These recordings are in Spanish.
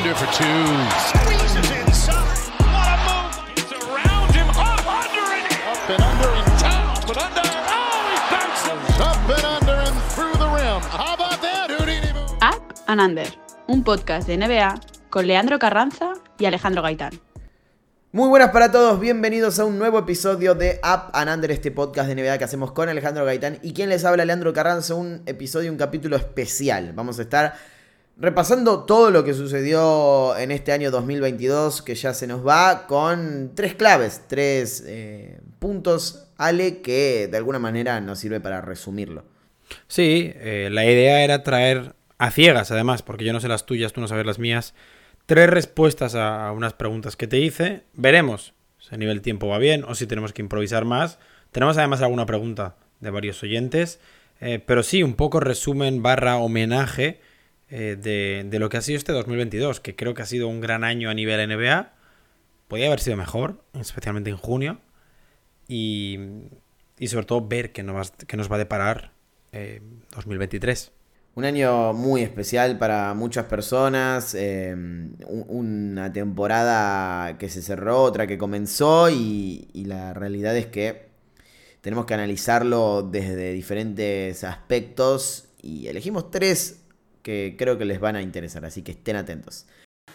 Defender for two. Squeezes inside. What a move. It's around him. Up under and up and under and down, but under. Oh, he bounces. Up and under and through the rim. How about that, Houdini? Up and Under, un podcast de NBA con Leandro Carranza y Alejandro Gaitán. Muy buenas para todos, bienvenidos a un nuevo episodio de Up and Under, este podcast de NBA que hacemos con Alejandro Gaitán y quien les habla, Leandro Carranza, un episodio, un capítulo especial. Vamos a estar repasando todo lo que sucedió en este año 2022 que ya se nos va con tres claves, tres eh, puntos, Ale, que de alguna manera nos sirve para resumirlo. Sí, eh, la idea era traer a ciegas, además, porque yo no sé las tuyas, tú no sabes las mías, tres respuestas a unas preguntas que te hice. Veremos si a nivel tiempo va bien o si tenemos que improvisar más. Tenemos además alguna pregunta de varios oyentes, eh, pero sí, un poco resumen barra homenaje eh, de, de, lo que ha sido este 2022, que creo que ha sido un gran año a nivel NBA. Podría haber sido mejor, especialmente en junio. Y, y sobre todo ver qué nos, qué nos va a deparar eh, 2023. Un año muy especial para muchas personas, eh, una temporada que se cerró, otra que comenzó y, y, la realidad es que tenemos que analizarlo desde diferentes aspectos y elegimos tres que creo que les van a interesar, así que estén atentos.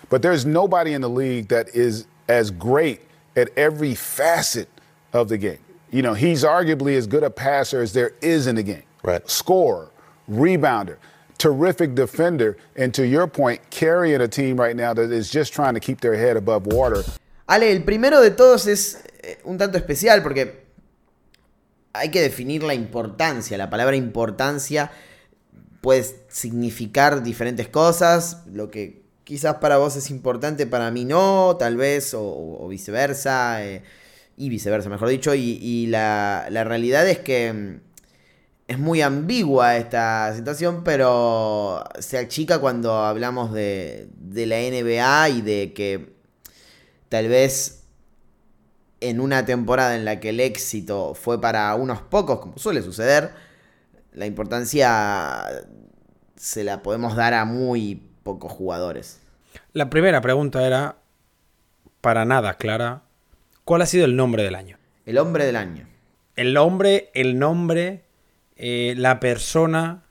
But there's nobody in the league that is as great at every facet of the game. You know, he's arguably as good a passer as there is in the game. Right. Scorer, rebounder, terrific defender, and to your point, carrying a team right now that is just trying to keep their head above water. Ale, el primero de todos es eh, un tanto especial porque hay que definir la importancia. La palabra importancia puede significar diferentes cosas. Lo que quizás para vos es importante, para mí no, tal vez, o, viceversa. Eh, y viceversa, mejor dicho. Y, y la, la realidad es que mm, es muy ambigua esta situación, pero se achica cuando hablamos de, de, la NBA y de que tal vez en una temporada en la que el éxito fue para unos pocos, como suele suceder, la importancia se la podemos dar a muy pocos jugadores. La primera pregunta era, para nada clara, ¿cuál ha sido el nombre del año? El hombre del año. El hombre, el nombre eh, la persona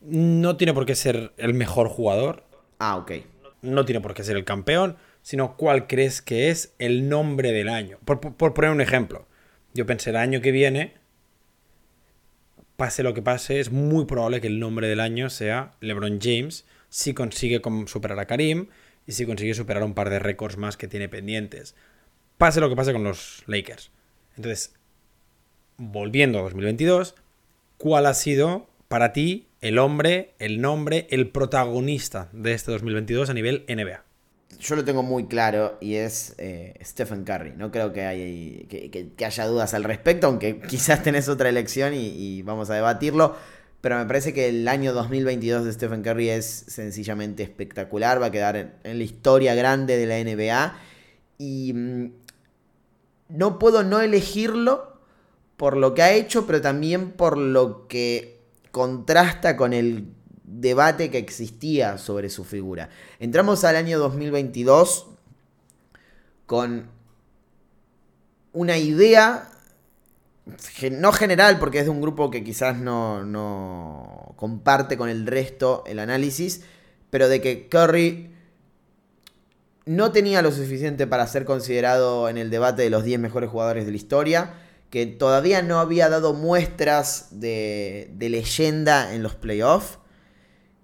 no tiene por qué ser el mejor jugador. Ah, ok. No tiene por qué ser el campeón, sino cuál crees que es el nombre del año. Por, por, por, poner un ejemplo, yo pensé el año que viene, pase lo que pase, es muy probable que el nombre del año sea LeBron James, si consigue superar a Karim y si consigue superar un par de récords más que tiene pendientes. Pase lo que pase con los Lakers. Entonces, volviendo a 2022, ¿cuál ha sido para ti el hombre, el nombre, el protagonista de este 2022 a nivel NBA? Yo lo tengo muy claro y es eh, Stephen Curry. No creo que, hay, que, haya dudas al respecto, aunque quizás tenés otra elección y, vamos a debatirlo. Pero me parece que el año 2022 de Stephen Curry es sencillamente espectacular. Va a quedar en, la historia grande de la NBA. Y mmm, no puedo no elegirlo por lo que ha hecho, pero también por lo que contrasta con el debate que existía sobre su figura. Entramos al año 2022 con una idea, no general, porque es de un grupo que quizás no, no comparte con el resto el análisis, pero de que Curry no tenía lo suficiente para ser considerado en el debate de los 10 mejores jugadores de la historia que todavía no había dado muestras de, de leyenda en los playoffs,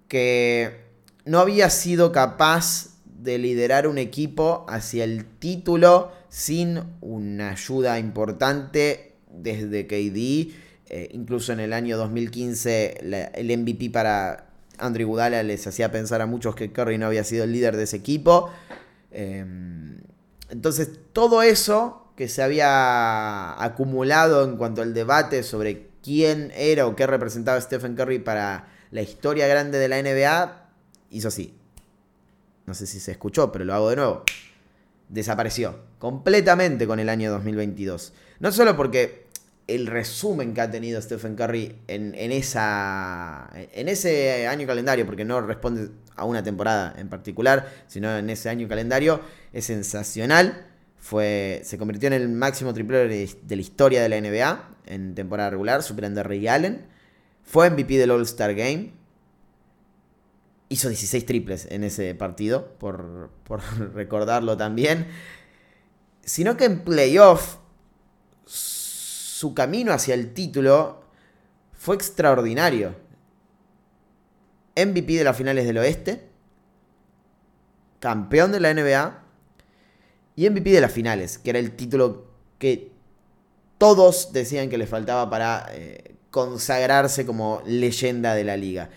que no había sido capaz de liderar un equipo hacia el título sin una ayuda importante desde KD. Eh, incluso en el año 2015 la, el MVP para Andrew Gudala les hacía pensar a muchos que Curry no había sido el líder de ese equipo. Eh, entonces todo eso que se había acumulado en cuanto al debate sobre quién era o qué representaba Stephen Curry para la historia grande de la NBA, hizo así. No sé si se escuchó, pero lo hago de nuevo. Desapareció completamente con el año 2022. No solo porque el resumen que ha tenido Stephen Curry en, esa, en ese año calendario, porque no responde a una temporada en particular, sino en ese año calendario, es sensacional. Fue, se convirtió en el máximo triplero de, la historia de la NBA en temporada regular, superando a Ray Allen. Fue MVP del All-Star Game. Hizo 16 triples en ese partido, por, por recordarlo también. Sino que en playoff su camino hacia el título fue extraordinario. MVP de las finales del oeste, campeón de la NBA y MVP de las finales, que era el título que todos decían que le faltaba para eh, consagrarse como leyenda de la liga.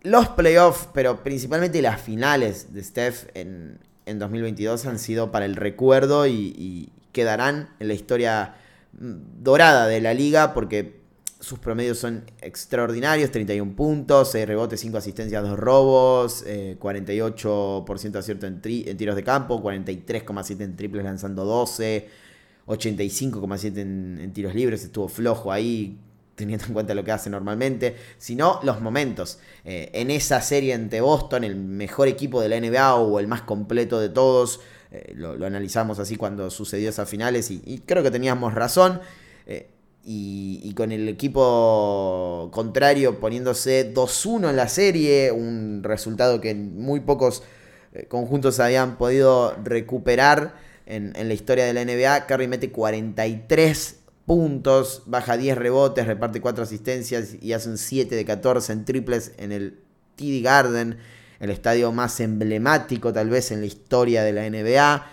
Los playoffs, pero principalmente las finales de Steph en, 2022 han sido para el recuerdo y quedarán en la historia dorada de la liga porque sus promedios son extraordinarios, 31 puntos, 6 rebotes, 5 asistencias, 2 robos, 48% de acierto en, tiros de campo, 43,7 en triples lanzando 12, 85,7 en, tiros libres, estuvo flojo ahí, teniendo en cuenta lo que hace normalmente, sino los momentos. Eh, en esa serie ante Boston, el mejor equipo de la NBA o el más completo de todos, eh, lo, analizamos así cuando sucedió esas finales y, creo que teníamos razón. Eh, y, con el equipo contrario poniéndose 2-1 en la serie, un resultado que muy pocos conjuntos habían podido recuperar en, la historia de la NBA. Curry mete 43 puntos, baja 10 rebotes, reparte 4 asistencias y hace un 7 de 14 en triples en el TD Garden el estadio más emblemático tal vez en la historia de la NBA.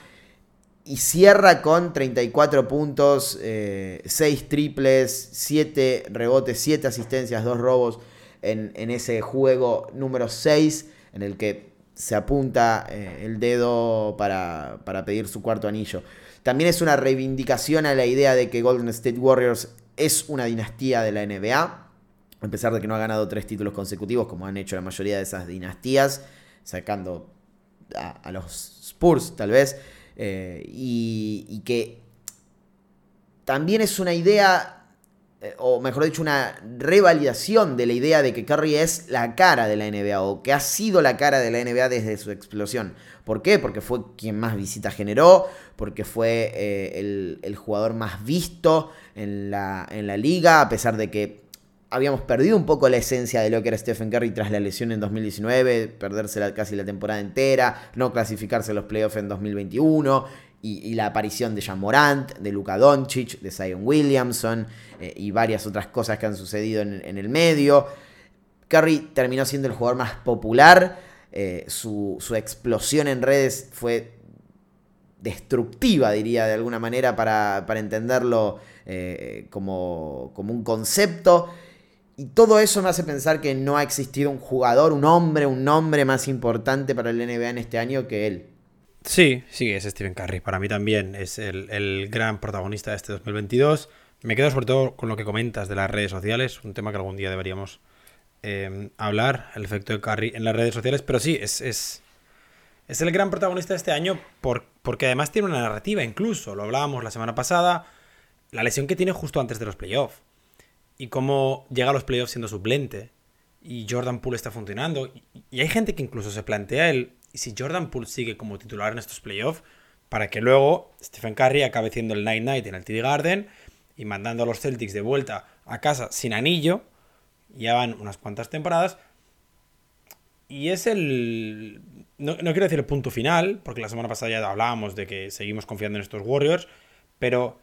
Y cierra con 34 puntos, 6 eh, triples, 7 rebotes, 7 asistencias, 2 robos en, ese juego número 6 en el que se apunta eh, el dedo para, para pedir su cuarto anillo. También es una reivindicación a la idea de que Golden State Warriors es una dinastía de la NBA a pesar de que no ha ganado tres títulos consecutivos, como han hecho la mayoría de esas dinastías, sacando a, los Spurs tal vez, eh, y, que también es una idea, eh, o mejor dicho, una revalidación de la idea de que Curry es la cara de la NBA, o que ha sido la cara de la NBA desde su explosión. ¿Por qué? Porque fue quien más visitas generó, porque fue eh, el, jugador más visto en la, en la liga, a pesar de que habíamos perdido un poco la esencia de lo que era Stephen Curry tras la lesión en 2019, perderse casi la temporada entera, no clasificarse a los playoffs en 2021, y, la aparición de Jean Morant, de Luka Doncic, de Zion Williamson eh, y varias otras cosas que han sucedido en, el medio. Curry terminó siendo el jugador más popular, eh, su, explosión en redes fue destructiva, diría de alguna manera, para, entenderlo eh, como, como un concepto. Y todo eso me hace pensar que no ha existido un jugador, un hombre, un nombre más importante para el NBA en este año que él. Sí, sí, es Stephen Curry. Para mí también es el, gran protagonista de este 2022. Me quedo sobre todo con lo que comentas de las redes sociales, un tema que algún día deberíamos em, hablar, el efecto de Curry en las redes sociales. Pero sí, es, es, es el gran protagonista de este año por, porque además tiene una narrativa incluso. Lo hablábamos la semana pasada, la lesión que tiene justo antes de los playoffs y cómo llega a los playoffs siendo suplente y Jordan Poole está funcionando. Y hay gente que incluso se plantea el si Jordan Poole sigue como titular en estos playoffs para que luego Stephen Curry acabe siendo el Night Night en el TD Garden y mandando a los Celtics de vuelta a casa sin anillo. Ya van unas cuantas temporadas. Y es el. No, no, quiero decir el punto final, porque la semana pasada ya hablábamos de que seguimos confiando en estos Warriors, pero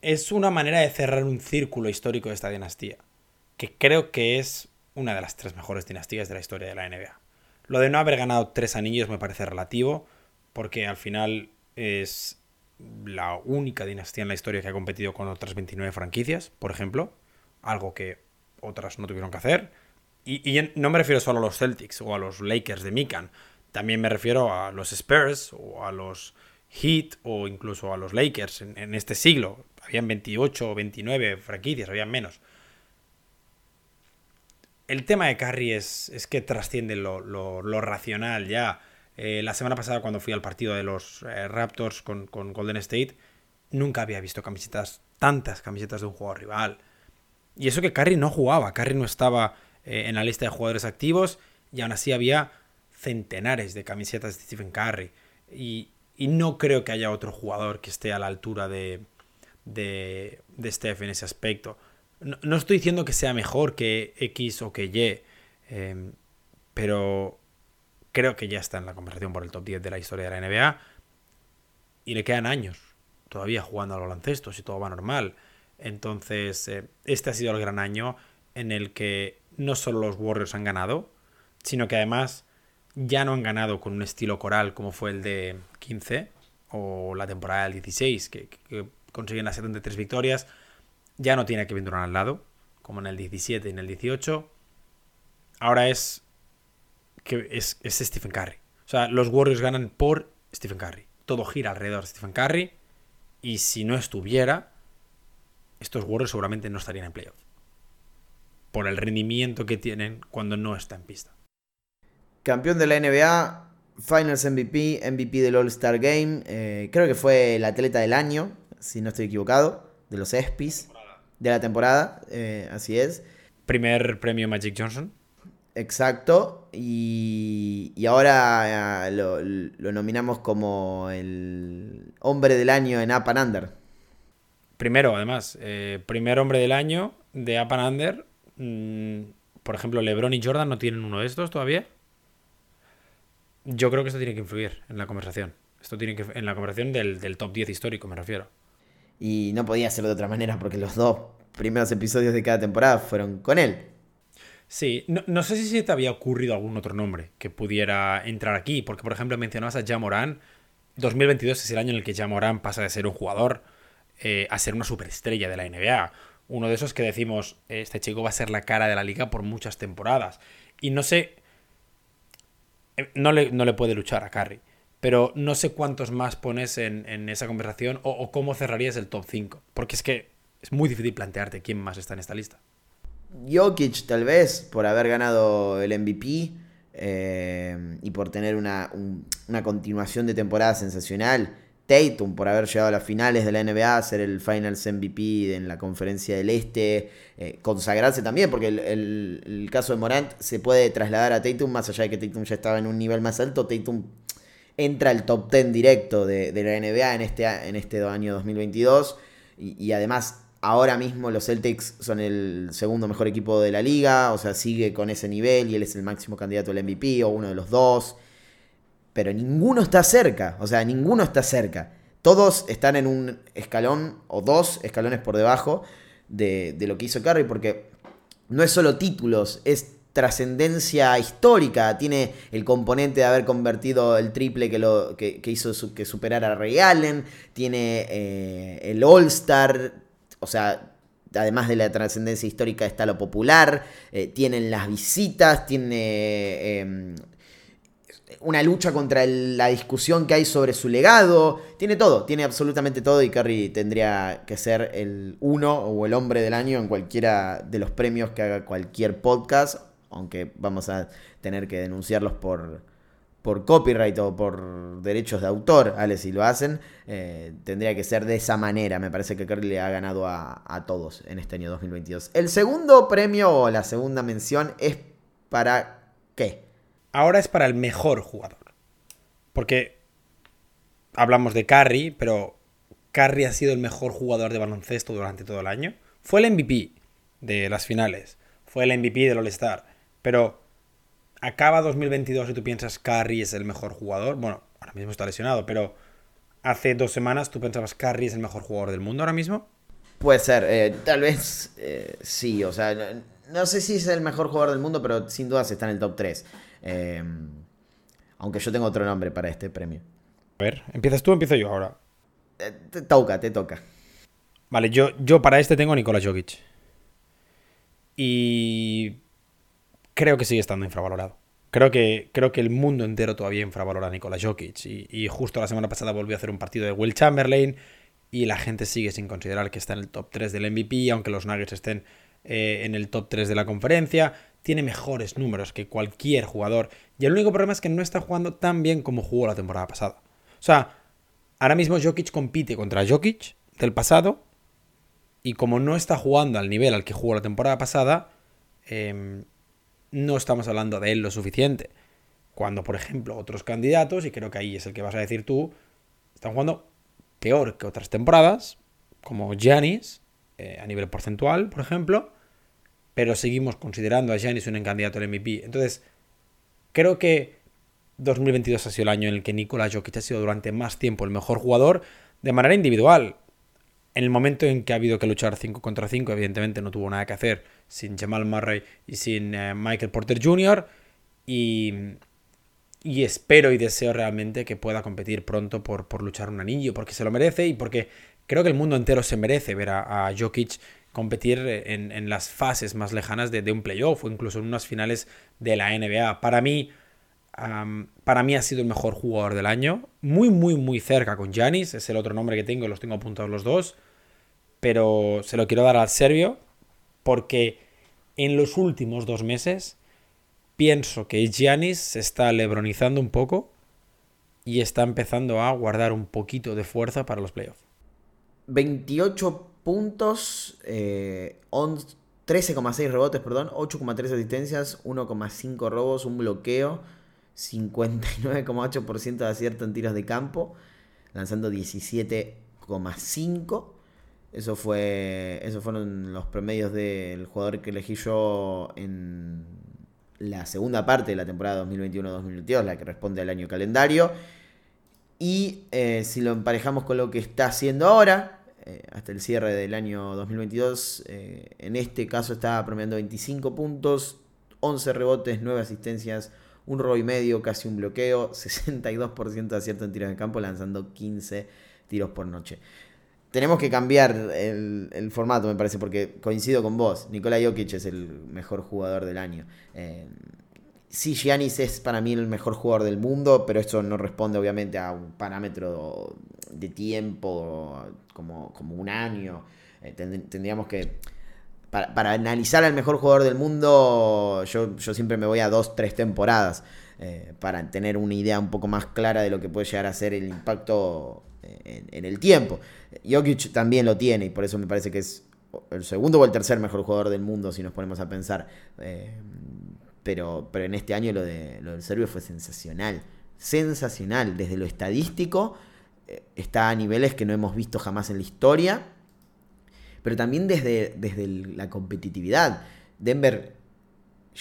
es una manera de cerrar un círculo histórico de esta dinastía, que creo que es una de las tres mejores dinastías de la historia de la NBA. Lo de no haber ganado tres anillos me parece relativo, porque al final es la única dinastía en la historia que ha competido con otras 29 franquicias, por ejemplo, algo que otras no tuvieron que hacer. Y, no me refiero solo a los Celtics o a los Lakers de Mikan, también me refiero a los Spurs o a los Heat o incluso a los Lakers en este siglo habían 28 o 29 franquicias, habían menos. El tema de Curry es, que trasciende lo, racional ya. Eh, la semana pasada cuando fui al partido de los eh, Raptors con, Golden State, nunca había visto camisetas, tantas camisetas de un jugador rival. Y eso que Curry no jugaba, Curry no estaba eh, en la lista de jugadores activos y aún así había centenares de camisetas de Stephen Curry. Y, no creo que haya otro jugador que esté a la altura de, de, de Steph en ese aspecto. No, estoy diciendo que sea mejor que X o que Y, em, pero creo que ya está en la conversación por el top 10 de la historia de la NBA. Y le quedan años todavía jugando al baloncesto, si todo va normal. Entonces, eh, este ha sido el gran año en el que no solo los Warriors han ganado, sino que además ya no han ganado con un estilo coral como fue el de 15 o la temporada del 16, que, consiguen las 73 victorias. Ya no tiene que venir al lado, como en el 17 y en el 18. Ahora es que es, Stephen Curry. O sea, los Warriors ganan por Stephen Curry. Todo gira alrededor de Stephen Curry. Y si no estuviera, estos Warriors seguramente no estarían en playoff. Por el rendimiento que tienen cuando no está en pista. Campeón de la NBA, Finals MVP, MVP del All-Star Game. Eh, creo que fue el atleta del año, si no estoy equivocado, de los ESPYs. De la temporada, eh, así es. Primer premio Magic Johnson. Exacto. Y, y ahora eh, lo, lo, nominamos como el hombre del año en Up and Under. Primero, además, eh, primer hombre del año de Up and Under. Mm, por ejemplo, LeBron y Jordan no tienen uno de estos todavía. Yo creo que esto tiene que influir en la conversación. Esto tiene que en la conversación del, top 10 histórico, me refiero. Y no podía ser de otra manera porque los dos primeros episodios de cada temporada fueron con él. Sí, no, sé si se te había ocurrido algún otro nombre que pudiera entrar aquí, porque por ejemplo mencionabas a Jamoran. 2022 es el año en el que Jamoran pasa de ser un jugador eh, a ser una superestrella de la NBA. Uno de esos que decimos, este chico va a ser la cara de la liga por muchas temporadas. Y no sé, eh, no le, no le puede luchar a Curry, pero no sé cuántos más pones en, esa conversación o, cómo cerrarías el top 5. Porque es que es muy difícil plantearte quién más está en esta lista. Jokic tal vez, por haber ganado el MVP eh, y por tener una, una continuación de temporada sensacional. Tatum por haber llegado a las finales de la NBA, ser el Finals MVP en la conferencia del Este, eh, consagrarse también, porque el, caso de Morant se puede trasladar a Tatum, más allá de que Tatum ya estaba en un nivel más alto, Tatum entra al top 10 directo de, la NBA en este, en este año 2022, y, y además ahora mismo los Celtics son el segundo mejor equipo de la liga, o sea, sigue con ese nivel y él es el máximo candidato al MVP o uno de los dos pero ninguno está cerca, o sea, ninguno está cerca. Todos están en un escalón o dos escalones por debajo de, lo que hizo Curry, porque no es solo títulos, es trascendencia histórica. Tiene el componente de haber convertido el triple que, lo, que, hizo que superara a Ray Allen. Tiene eh, el All-Star. O sea, además de la trascendencia histórica está lo popular. Eh, tienen las visitas. Tiene em, una lucha contra la discusión que hay sobre su legado. Tiene todo, tiene absolutamente todo y Curry tendría que ser el uno o el hombre del año en cualquiera de los premios que haga cualquier podcast, aunque vamos a tener que denunciarlos por, por copyright o por derechos de autor, Ale, si lo hacen, eh, tendría que ser de esa manera. Me parece que Curry le ha ganado a, a todos en este año 2022. El segundo premio o la segunda mención es para qué? ahora es para el mejor jugador. Porque hablamos de Curry, pero Curry ha sido el mejor jugador de baloncesto durante todo el año. Fue el MVP de las finales, fue el MVP del All-Star, pero acaba 2022 y tú piensas Curry es el mejor jugador. Bueno, ahora mismo está lesionado, pero hace dos semanas tú pensabas Curry es el mejor jugador del mundo ahora mismo. Puede ser, eh, tal vez eh, sí, o sea, no, sé si es el mejor jugador del mundo, pero sin duda está en el top 3. Em, aunque yo tengo otro nombre para este premio. A ver, ¿empiezas tú o empiezo yo ahora? Eh, te toca, te toca. Vale, yo, yo para este tengo a Nikola Jokic. Y creo que sigue estando infravalorado. Creo que, creo que el mundo entero todavía infravalora a Nikola Jokic. Y, justo la semana pasada volvió a hacer un partido de Will Chamberlain. Y la gente sigue sin considerar que está en el top 3 del MVP, aunque los Nuggets estén eh, en el top 3 de la conferencia tiene mejores números que cualquier jugador. Y el único problema es que no está jugando tan bien como jugó la temporada pasada. O sea, ahora mismo Jokic compite contra Jokic del pasado y como no está jugando al nivel al que jugó la temporada pasada, em, no estamos hablando de él lo suficiente. Cuando, por ejemplo, otros candidatos, y creo que ahí es el que vas a decir tú, están jugando peor que otras temporadas, como Giannis, eh, a nivel porcentual, por ejemplo, pero seguimos considerando a Giannis un candidato al MVP. Entonces, creo que 2022 ha sido el año en el que Nikola Jokic ha sido durante más tiempo el mejor jugador de manera individual. En el momento en que ha habido que luchar 5 contra 5, evidentemente no tuvo nada que hacer sin Jamal Murray y sin eh, Michael Porter Jr. Y, y, espero y deseo realmente que pueda competir pronto por, por, luchar un anillo, porque se lo merece y porque creo que el mundo entero se merece ver a, Jokic competir en, en, las fases más lejanas de, un playoff o incluso en unas finales de la NBA. Para mí, para mí ha sido el mejor jugador del año. Muy, muy, muy cerca con Janis. Es el otro nombre que tengo, los tengo apuntados los dos. Pero se lo quiero dar al serbio porque en los últimos dos meses pienso que Giannis se está lebronizando un poco y está empezando a guardar un poquito de fuerza para los playoffs. 28 puntos, eh, 13,6 rebotes, perdón, 8,3 asistencias, 1,5 robos, un bloqueo 59,8% de acierto en tiros de campo, lanzando 17,5%. Eso fue, esos fueron los promedios del jugador que elegí yo en la segunda parte de la temporada 2021-2022, la que responde al año calendario. Y eh, si lo emparejamos con lo que está haciendo ahora, eh, hasta el cierre del año 2022, eh, en este caso está promediando 25 puntos, 11 rebotes, 9 asistencias, un robo y medio, casi un bloqueo, 62% de acierto en tiros de campo, lanzando 15 tiros por noche. Tenemos que cambiar el, formato, me parece, porque coincido con vos. Nikola Jokic es el mejor jugador del año. Eh, sí, Giannis es para mí el mejor jugador del mundo, pero eso no responde obviamente a un parámetro de tiempo como, como un año. Eh, tendríamos que para, analizar al mejor jugador del mundo, yo, yo siempre me voy a dos, tres temporadas eh, para tener una idea un poco más clara de lo que puede llegar a ser el impacto eh, en, el tiempo. Jokic también lo tiene y por eso me parece que es el segundo o el tercer mejor jugador del mundo si nos ponemos a pensar. Eh, pero, pero en este año lo, de, lo del serbio fue sensacional. Sensacional. Desde lo estadístico está a niveles que no hemos visto jamás en la historia pero también desde, desde la competitividad. Denver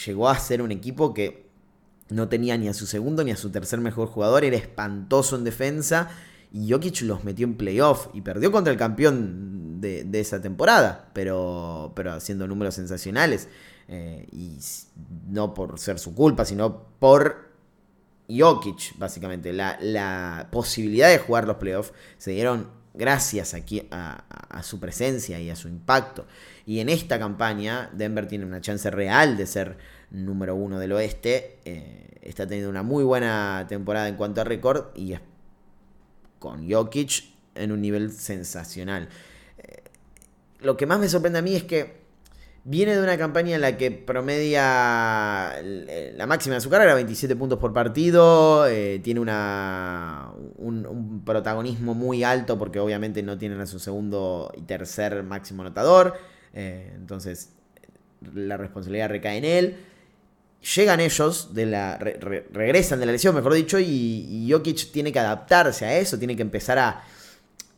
llegó a ser un equipo que no tenía ni a su segundo ni a su tercer mejor jugador, era espantoso en defensa y Jokic los metió en playoff y perdió contra el campeón de, esa temporada, pero, pero haciendo números sensacionales. Eh, y no por ser su culpa, sino por Jokic, básicamente. La, la posibilidad de jugar los playoffs se dieron gracias aquí a, su presencia y a su impacto. Y en esta campaña, Denver tiene una chance real de ser número uno del oeste. Eh, está teniendo una muy buena temporada en cuanto a récord y es con Jokic en un nivel sensacional. Eh, lo que más me sorprende a mí es que Viene de una campaña en la que promedia la máxima de su carrera, 27 puntos por partido. Eh, tiene una, un, protagonismo muy alto porque obviamente no tienen a su segundo y tercer máximo anotador. Eh, entonces la responsabilidad recae en él. Llegan ellos, de la, regresan de la lesión, mejor dicho, y, y Jokic tiene que adaptarse a eso, tiene que empezar a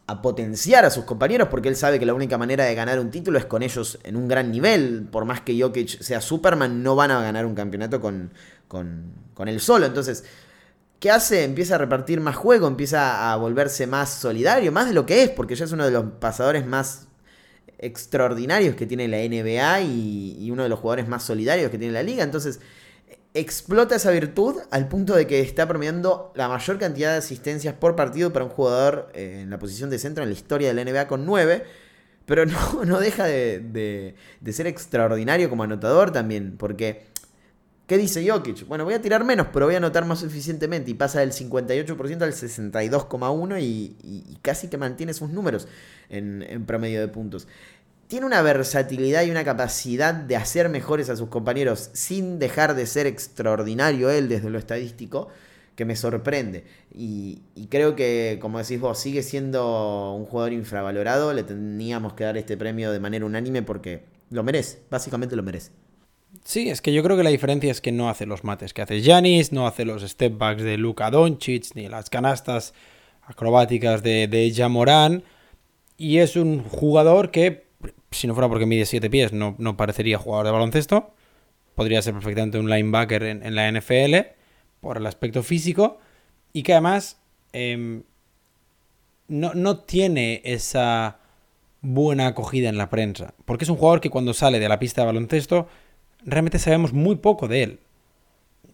a potenciar a sus compañeros porque él sabe que la única manera de ganar un título es con ellos en un gran nivel. Por más que Jokic sea Superman, no van a ganar un campeonato con, con, con él solo. Entonces, ¿qué hace? Empieza a repartir más juego, empieza a volverse más solidario, más de lo que es, porque ya es uno de los pasadores más extraordinarios que tiene la NBA y, y uno de los jugadores más solidarios que tiene la liga. Entonces, explota esa virtud al punto de que está promediando la mayor cantidad de asistencias por partido para un jugador eh, en la posición de centro en la historia de la NBA con 9. Pero no, no deja de, ser extraordinario como anotador también. Porque, ¿qué dice Jokic? Bueno, voy a tirar menos, pero voy a anotar más suficientemente. Y pasa del 58% al 62,1% y, casi que mantiene sus números en, en promedio de puntos tiene una versatilidad y una capacidad de hacer mejores a sus compañeros sin dejar de ser extraordinario él desde lo estadístico, que me sorprende. Y, creo que, como decís vos, sigue siendo un jugador infravalorado. Le teníamos que dar este premio de manera unánime porque lo merece, básicamente lo merece. Sí, es que yo creo que la diferencia es que no hace los mates que hace Janis, no hace los step backs de Luka Doncic, ni las canastas acrobáticas de, de Jamoran. Y es un jugador que, si no fuera porque mide 7 pies, no, no, parecería jugador de baloncesto. Podría ser perfectamente un linebacker en, en la NFL por el aspecto físico. Y que además eh, no, no tiene esa buena acogida en la prensa. Porque es un jugador que cuando sale de la pista de baloncesto, realmente sabemos muy poco de él.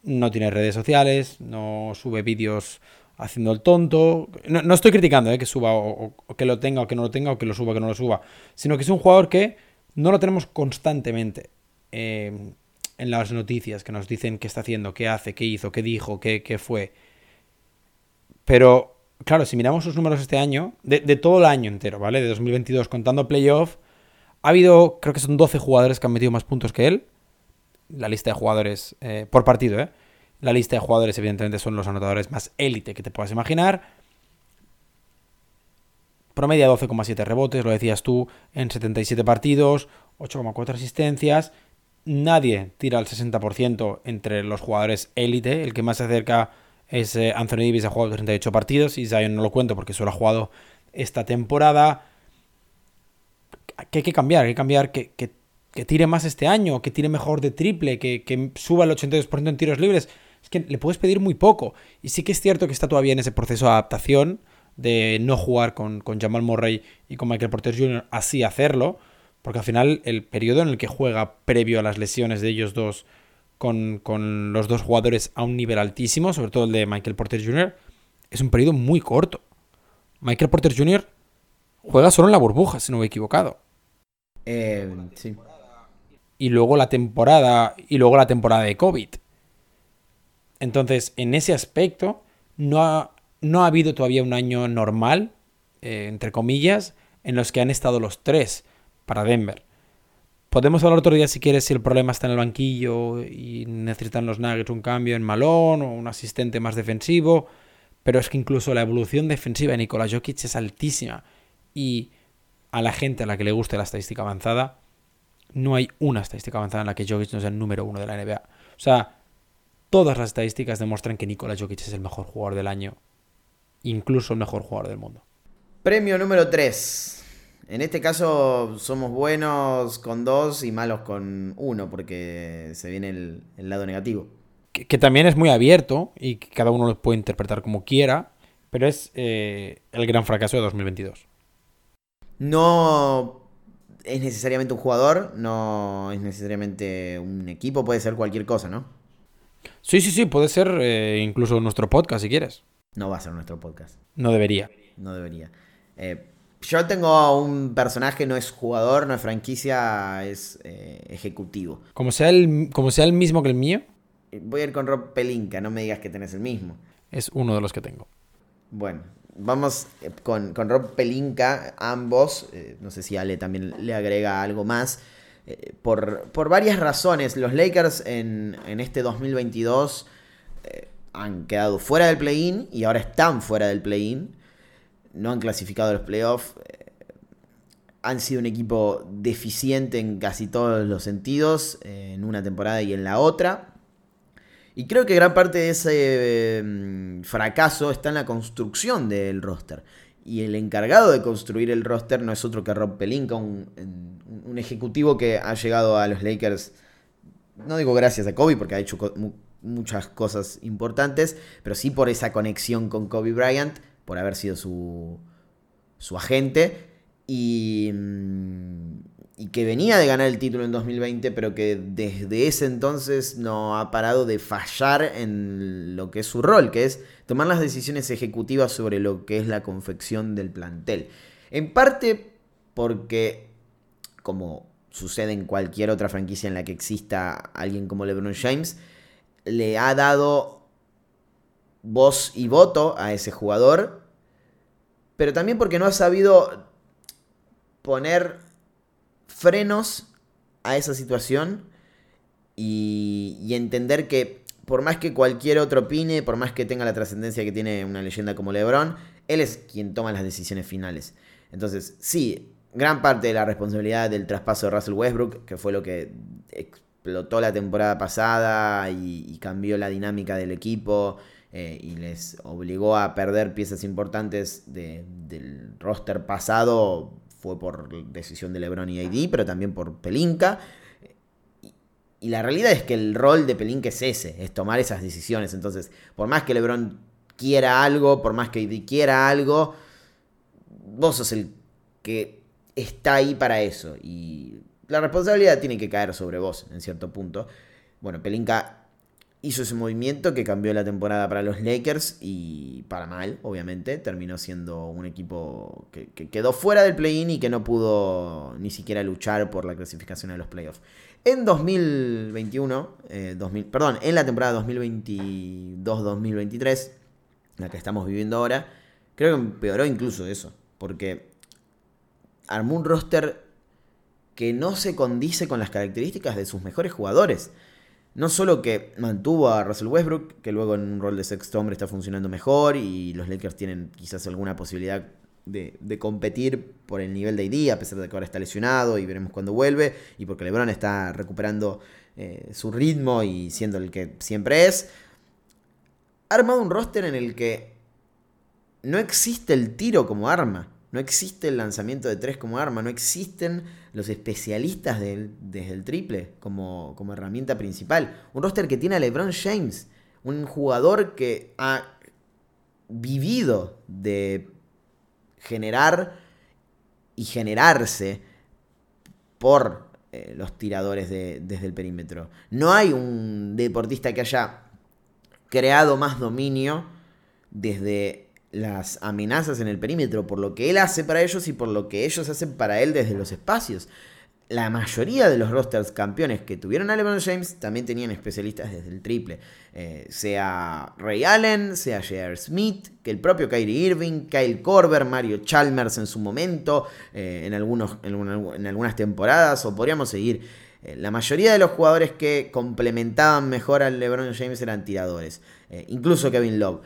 No tiene redes sociales, no sube vídeos haciendo el tonto. No, no estoy criticando eh, que suba o, que lo tenga o que no lo tenga o que lo suba o que no lo suba. Sino que es un jugador que no lo tenemos constantemente eh, en las noticias que nos dicen qué está haciendo, qué hace, qué hizo, qué dijo, qué, qué fue. Pero, claro, si miramos sus números este año, de, de, todo el año entero, ¿vale? De 2022, contando playoff, ha habido, creo que son 12 jugadores que han metido más puntos que él. La lista de jugadores eh, por partido, ¿eh? La lista de jugadores, evidentemente, son los anotadores más élite que te puedas imaginar. Promedia 12,7 rebotes, lo decías tú, en 77 partidos, 8,4 asistencias. Nadie tira al 60% entre los jugadores élite. El que más se acerca es eh, Anthony Davis, ha jugado 38 partidos y Zion no lo cuento porque solo ha jugado esta temporada. Que hay que cambiar, hay que cambiar que, que, que tire más este año, que tire mejor de triple, que, que suba el 82% en tiros libres. Es que le puedes pedir muy poco. Y sí que es cierto que está todavía en ese proceso de adaptación de no jugar con, con Jamal Murray y con Michael Porter Jr. así hacerlo. Porque al final el periodo en el que juega previo a las lesiones de ellos dos con, con, los dos jugadores a un nivel altísimo, sobre todo el de Michael Porter Jr., es un periodo muy corto. Michael Porter Jr. juega solo en la burbuja, si no me he equivocado. Eh, sí. Y luego la temporada. Y luego la temporada de COVID. Entonces, en ese aspecto, no ha, no ha habido todavía un año normal, eh, entre comillas, en los que han estado los tres para Denver. Podemos hablar otro día si quieres si el problema está en el banquillo y necesitan los Nuggets un cambio en Malón o un asistente más defensivo, pero es que incluso la evolución defensiva de Nikola Jokic es altísima y a la gente a la que le guste la estadística avanzada, no hay una estadística avanzada en la que Jokic no sea el número uno de la NBA. O sea, todas las estadísticas demuestran que Nikola Jokic es el mejor jugador del año, incluso el mejor jugador del mundo. Premio número 3. En este caso somos buenos con dos y malos con uno, porque se viene el, el lado negativo. Que, que, también es muy abierto y que cada uno lo puede interpretar como quiera, pero es eh, el gran fracaso de 2022. No es necesariamente un jugador, no es necesariamente un equipo, puede ser cualquier cosa, ¿no? Sí, sí, sí, puede ser eh, incluso nuestro podcast si quieres. No va a ser nuestro podcast. No debería. No debería. Eh, yo tengo un personaje, no es jugador, no es franquicia, es eh, ejecutivo. Como sea, el, como sea el mismo que el mío. Voy a ir con Rob Pelinka, no me digas que tenés el mismo. Es uno de los que tengo. Bueno, vamos con, con Rob Pelinka, ambos. Eh, no sé si Ale también le agrega algo más. Eh, por, varias razones, los Lakers en, en este 2022 eh, han quedado fuera del play-in y ahora están fuera del play-in no han clasificado los playoffs. Eh, han sido un equipo deficiente en casi todos los sentidos, eh, en una temporada y en la otra. Y creo que gran parte de ese eh, fracaso está en la construcción del roster. Y el encargado de construir el roster no es otro que Rob Pelinka, un, ejecutivo que ha llegado a los Lakers, no digo gracias a Kobe, porque ha hecho muchas cosas importantes, pero sí por esa conexión con Kobe Bryant por haber sido su, su agente. Y, y, que venía de ganar el título en 2020, pero que desde ese entonces no ha parado de fallar en lo que es su rol, que es tomar las decisiones ejecutivas sobre lo que es la confección del plantel. En parte porque, como sucede en cualquier otra franquicia en la que exista alguien como LeBron James, le ha dado voz y voto a ese jugador, pero también porque no ha sabido poner frenos a esa situación y, entender que por más que cualquier otro opine, por más que tenga la trascendencia que tiene una leyenda como LeBron, él es quien toma las decisiones finales. Entonces, sí, gran parte de la responsabilidad del traspaso de Russell Westbrook, que fue lo que explotó la temporada pasada y, cambió la dinámica del equipo eh, y les obligó a perder piezas importantes del roster pasado, fue por decisión de LeBron y AD, pero también por Pelinka. Y la realidad es que el rol de Pelinka es ese, es tomar esas decisiones. Entonces, por más que LeBron quiera algo, por más que AD quiera algo, vos sos el que está ahí para eso. Y la responsabilidad tiene que caer sobre vos en cierto punto. Bueno, Pelinka hizo ese movimiento que cambió la temporada para los Lakers y para mal, obviamente. Terminó siendo un equipo que, quedó fuera del play-in y que no pudo ni siquiera luchar por la clasificación a los playoffs. En 2021, eh, perdón, en la temporada 2022-2023, la que estamos viviendo ahora, creo que empeoró incluso eso. Porque armó un roster que no se condice con las características de sus mejores jugadores. No solo que mantuvo a Russell Westbrook, que luego en un rol de sexto hombre está funcionando mejor y los Lakers tienen quizás alguna posibilidad de, competir por el nivel de ID, a pesar de que ahora está lesionado y veremos cuándo vuelve, y porque LeBron está recuperando eh, su ritmo y siendo el que siempre es. Ha armado un roster en el que no existe el tiro como arma. No existe el lanzamiento de tres como arma, no existen los especialistas desde el triple como, herramienta principal. Un roster que tiene a LeBron James, un jugador que ha vivido de generar y generarse por eh, los tiradores desde el perímetro. No hay un deportista que haya creado más dominio desde las amenazas en el perímetro, por lo que él hace para ellos y por lo que ellos hacen para él desde los espacios. La mayoría de los rosters campeones que tuvieron a LeBron James también tenían especialistas desde el triple. Eh, sea Ray Allen, sea J.R. Smith, que el propio Kyrie Irving, Kyle Korver, Mario Chalmers en su momento, eh, en, algunos, en, algunas temporadas, o podríamos seguir. Eh, la mayoría de los jugadores que complementaban mejor al LeBron James eran tiradores, incluso Kevin Love.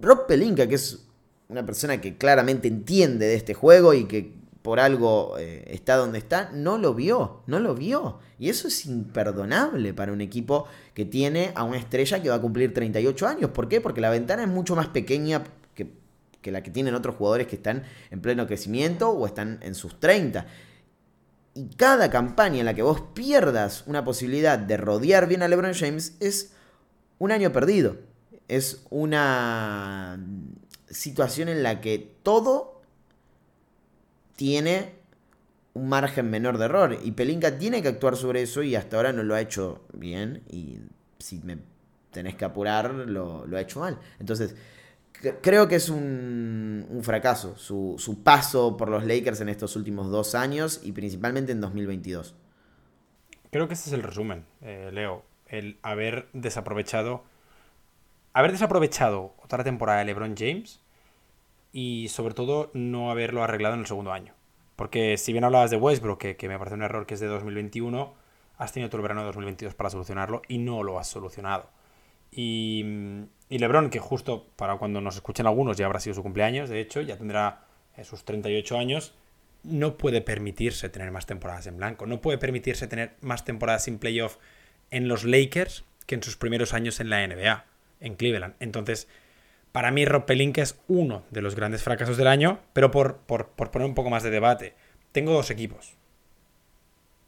Rob Pelinka, que es una persona que claramente entiende de este juego y que por algo eh, está donde está, no lo vio, no lo vio. Y eso es imperdonable para un equipo que tiene a una estrella que va a cumplir 38 años. ¿Por qué? Porque la ventana es mucho más pequeña que, que la que tienen otros jugadores que están en pleno crecimiento o están en sus 30. Y cada campaña en la que vos pierdas una posibilidad de rodear bien a LeBron James es un año perdido es una situación en la que todo tiene un margen menor de error. Y Pelinka tiene que actuar sobre eso y hasta ahora no lo ha hecho bien. Y si me tenés que apurar, lo, ha hecho mal. Entonces, creo que es un, fracaso su, su, paso por los Lakers en estos últimos dos años y principalmente en 2022. Creo que ese es el resumen, eh, Leo. El haber desaprovechado haber desaprovechado otra temporada de LeBron James y sobre todo no haberlo arreglado en el segundo año. Porque si bien hablabas de Westbrook, que, me parece un error que es de 2021, has tenido todo el verano de 2022 para solucionarlo y no lo has solucionado. Y, y LeBron, que justo para cuando nos escuchen algunos ya habrá sido su cumpleaños, de hecho, ya tendrá sus 38 años, no puede permitirse tener más temporadas en blanco, no puede permitirse tener más temporadas sin playoff en los Lakers que en sus primeros años en la NBA en Cleveland. Entonces, para mí Rob Pelinka es uno de los grandes fracasos del año, pero por, por, poner un poco más de debate, tengo dos equipos.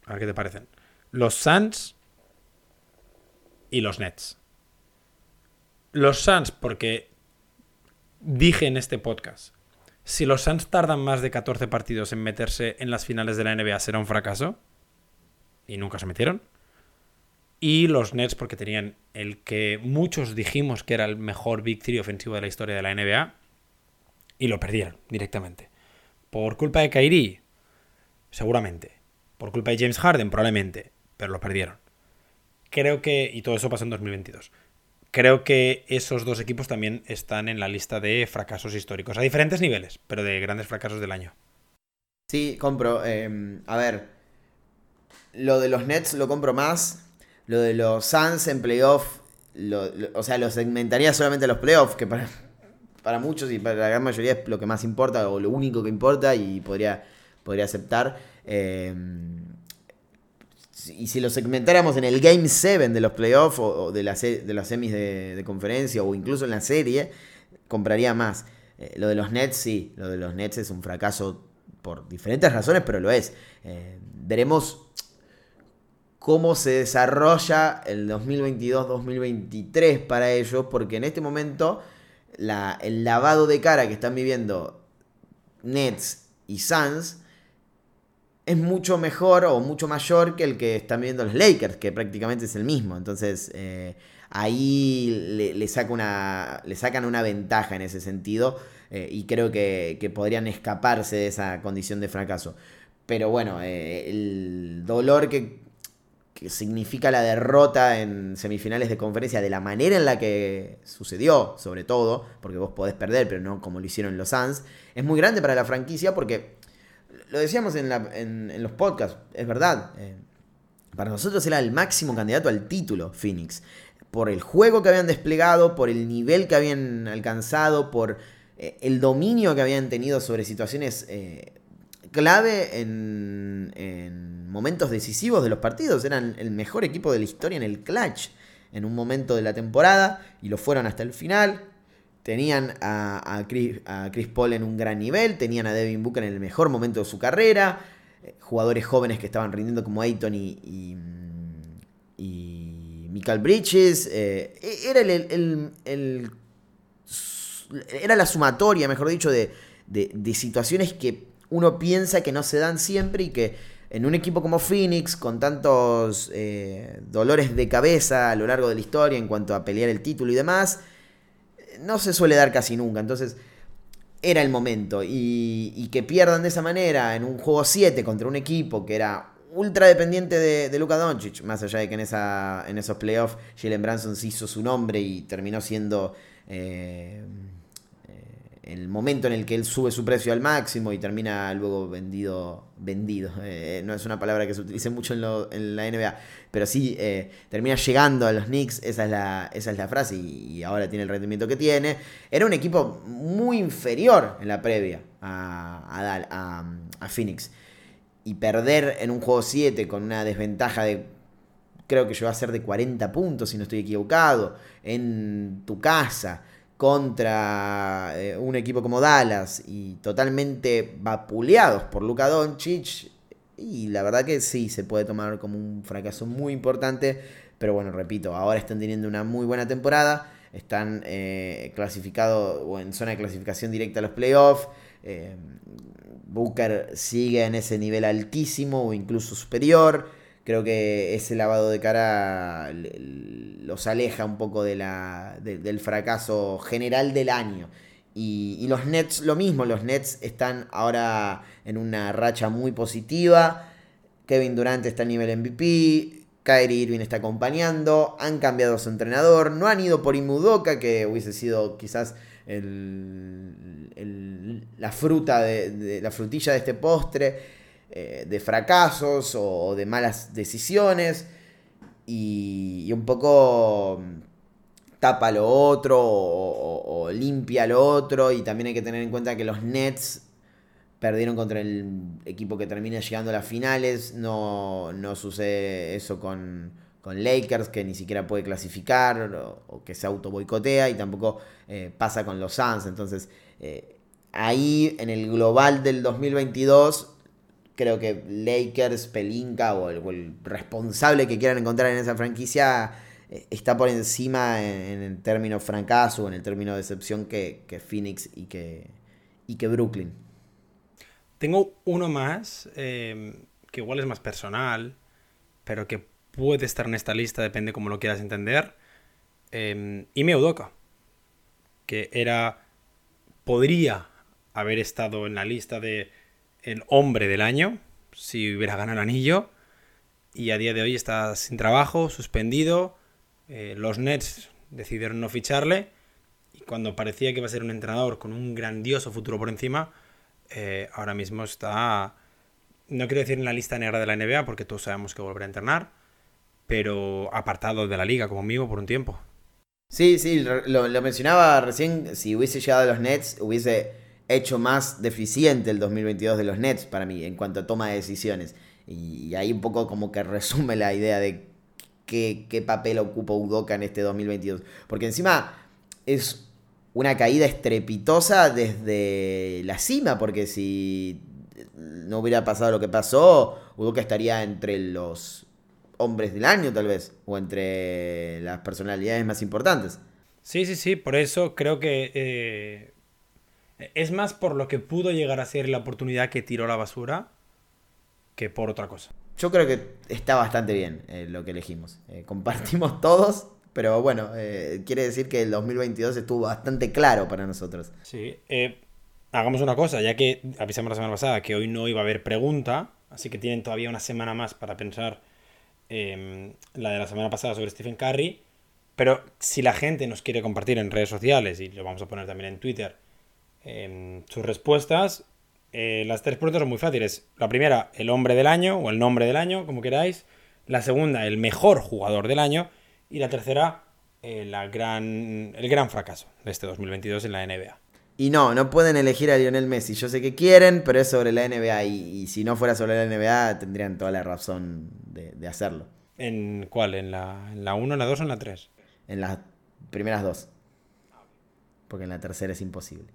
A ver qué te parecen. Los Suns y los Nets. Los Suns, porque dije en este podcast, si los Suns tardan más de 14 partidos en meterse en las finales de la NBA será un fracaso. Y nunca se metieron. Y los Nets porque tenían el que muchos dijimos que era el mejor Big Three ofensivo de la historia de la NBA. Y lo perdieron directamente. Por culpa de Kyrie, seguramente. Por culpa de James Harden, probablemente. Pero lo perdieron. Creo que, y todo eso pasó en 2022. Creo que esos dos equipos también están en la lista de fracasos históricos, a diferentes niveles, pero de grandes fracasos del año. Sí, compro. Em, a ver, lo de los Nets lo compro más lo de los Suns en playoff, o sea, lo segmentaría solamente a los playoffs, que para, para muchos y para la gran mayoría es lo que más importa o lo único que importa y podría, podría aceptar. Eh, y si lo segmentáramos en el Game 7 de los playoffs o, de, las, de las semis de, conferencia o incluso en la serie, compraría más. Eh, lo de los Nets, sí, lo de los Nets es un fracaso por diferentes razones, pero lo es. Eh, veremos cómo se desarrolla el 2022-2023 para ellos, porque en este momento el lavado de cara que están viviendo Nets y Suns es mucho mejor o mucho mayor que el que están viendo los Lakers, que prácticamente es el mismo. Entonces, eh, ahí le sacan una ventaja en ese sentido eh, y creo que, podrían escaparse de esa condición de fracaso. Pero bueno, eh, el dolor que, que, significa la derrota en semifinales de conferencia de la manera en la que sucedió, sobre todo, porque vos podés perder, pero no como lo hicieron los Suns, es muy grande para la franquicia porque lo decíamos en, los podcasts, es verdad. Eh, para nosotros era el máximo candidato al título, Phoenix. Por el juego que habían desplegado, por el nivel que habían alcanzado, por eh, el dominio que habían tenido sobre situaciones eh, clave en, en, momentos decisivos de los partidos. Eran el mejor equipo de la historia en el clutch en un momento de la temporada y lo fueron hasta el final. Tenían a, Chris, Paul en un gran nivel, tenían a Devin Booker en el mejor momento de su carrera, eh, jugadores jóvenes que estaban rindiendo como Ayton y, y, Michael Bridges. Eh, e, era, el, era la sumatoria, mejor dicho, de, situaciones que uno piensa que no se dan siempre y que en un equipo como Phoenix, con tantos eh, dolores de cabeza a lo largo de la historia en cuanto a pelear el título y demás, no se suele dar casi nunca. Entonces, era el momento. Y, que pierdan de esa manera en un juego 7 contra un equipo que era ultra dependiente de, de Luka Doncic, más allá de que en, esa, en esos playoffs Jalen Branson se hizo su nombre y terminó siendo eh, el momento en el que él sube su precio al máximo y termina luego vendido, vendido, eh, no es una palabra que se utilice mucho en, la NBA, pero sí eh, termina llegando a los Knicks, esa es la, esa es la frase, y, ahora tiene el rendimiento que tiene. Era un equipo muy inferior en la previa a, a, a Phoenix. Y perder en un juego 7 con una desventaja de creo que llegó a ser de 40 puntos, si no estoy equivocado, en tu casa contra eh, un equipo como Dallas y totalmente vapuleados por Luka Doncic. Y la verdad que sí, se puede tomar como un fracaso muy importante. Pero bueno, repito, ahora están teniendo una muy buena temporada. Están eh, clasificados o en zona de clasificación directa a los playoffs. Eh, Booker sigue en ese nivel altísimo o incluso superior creo que ese lavado de cara los aleja un poco de la, del fracaso general del año. Y, los Nets lo mismo, los Nets están ahora en una racha muy positiva. Kevin Durant está a nivel MVP. Kyrie Irving está acompañando. Han cambiado su entrenador. No han ido por Imudoka, que hubiese sido quizás la fruta de, la frutilla de este postre. Eh, de fracasos o, de malas decisiones. Y, un poco mm, tapa lo otro o, limpia lo otro. Y también hay que tener en cuenta que los Nets perdieron contra el equipo que termina llegando a las finales, no, sucede eso con, Lakers que ni siquiera puede clasificar o, que se auto boicotea y tampoco eh, pasa con los Suns, entonces... Eh, ahí en el global del 2022 creo que Lakers, Pelinka o el, responsable que quieran encontrar en esa franquicia eh, está por encima en, el término fracaso, en el término decepción que, que Phoenix y que, y que Brooklyn. Tengo uno más, em, que igual es más personal, pero que puede estar en esta lista, depende cómo lo quieras entender. Eh, Ime Udoka, que era, podría haber estado en la lista de el hombre del año, si hubiera ganado el anillo, y a día de hoy está sin trabajo, suspendido. Eh, los Nets decidieron no ficharle, y cuando parecía que iba a ser un entrenador con un grandioso futuro por encima, eh, ahora mismo está, no quiero decir en la lista negra de la NBA, porque todos sabemos que volverá a entrenar, pero apartado de la liga como mínimo por un tiempo. Sí, sí, lo, lo, mencionaba recién, si hubiese llegado a los Nets, hubiese hecho más deficiente el 2022 de los Nets para mí en cuanto a toma de decisiones. Y, ahí un poco como que resume la idea de qué, papel ocupa Udoka en este 2022. Porque encima es una caída estrepitosa desde la cima, porque si no hubiera pasado lo que pasó, Udoka estaría entre los hombres del año, tal vez, o entre las personalidades más importantes. Sí, sí, sí, por eso creo que eh, es más por lo que pudo llegar a ser la oportunidad que tiró la basura que por otra cosa. Yo creo que está bastante bien eh, lo que elegimos. Eh, compartimos todos, pero bueno, quiere decir que el 2022 estuvo bastante claro para nosotros. Sí, hagamos una cosa, ya que avisamos la semana pasada que hoy no iba a haber pregunta, así que tienen todavía una semana más para pensar Em, la de la semana pasada sobre Stephen Curry. Pero si la gente nos quiere compartir en redes sociales, y lo vamos a poner también en Twitter, em, sus respuestas, eh, las tres preguntas son muy fáciles. La primera, el hombre del año, o el nombre del año, como queráis. La segunda, el mejor jugador del año. Y la tercera, eh, la gran, el gran fracaso de este 2022 en la NBA. Y no, no pueden elegir a Lionel Messi. Yo sé que quieren, pero es sobre la NBA. Y, si no fuera sobre la NBA, tendrían toda la razón de, hacerlo. ¿En cuál? ¿En la 1, en la 2 o en la 3? En las primeras dos. Porque en la tercera es imposible.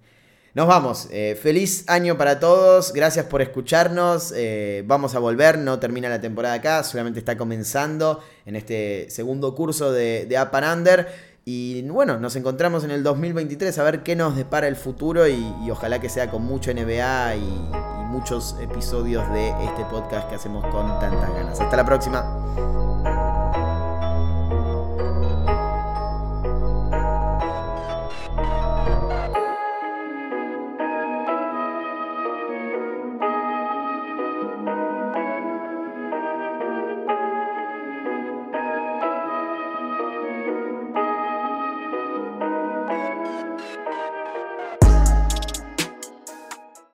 Nos vamos. Eh, feliz año para todos. Gracias por escucharnos. Eh, vamos a volver. No termina la temporada acá. Solamente está comenzando en este segundo curso de, Up and Under. Y bueno, nos encontramos en el 2023 a ver qué nos depara el futuro y, ojalá que sea con mucho NBA y, y muchos episodios de este podcast que hacemos con tantas ganas. Hasta la próxima.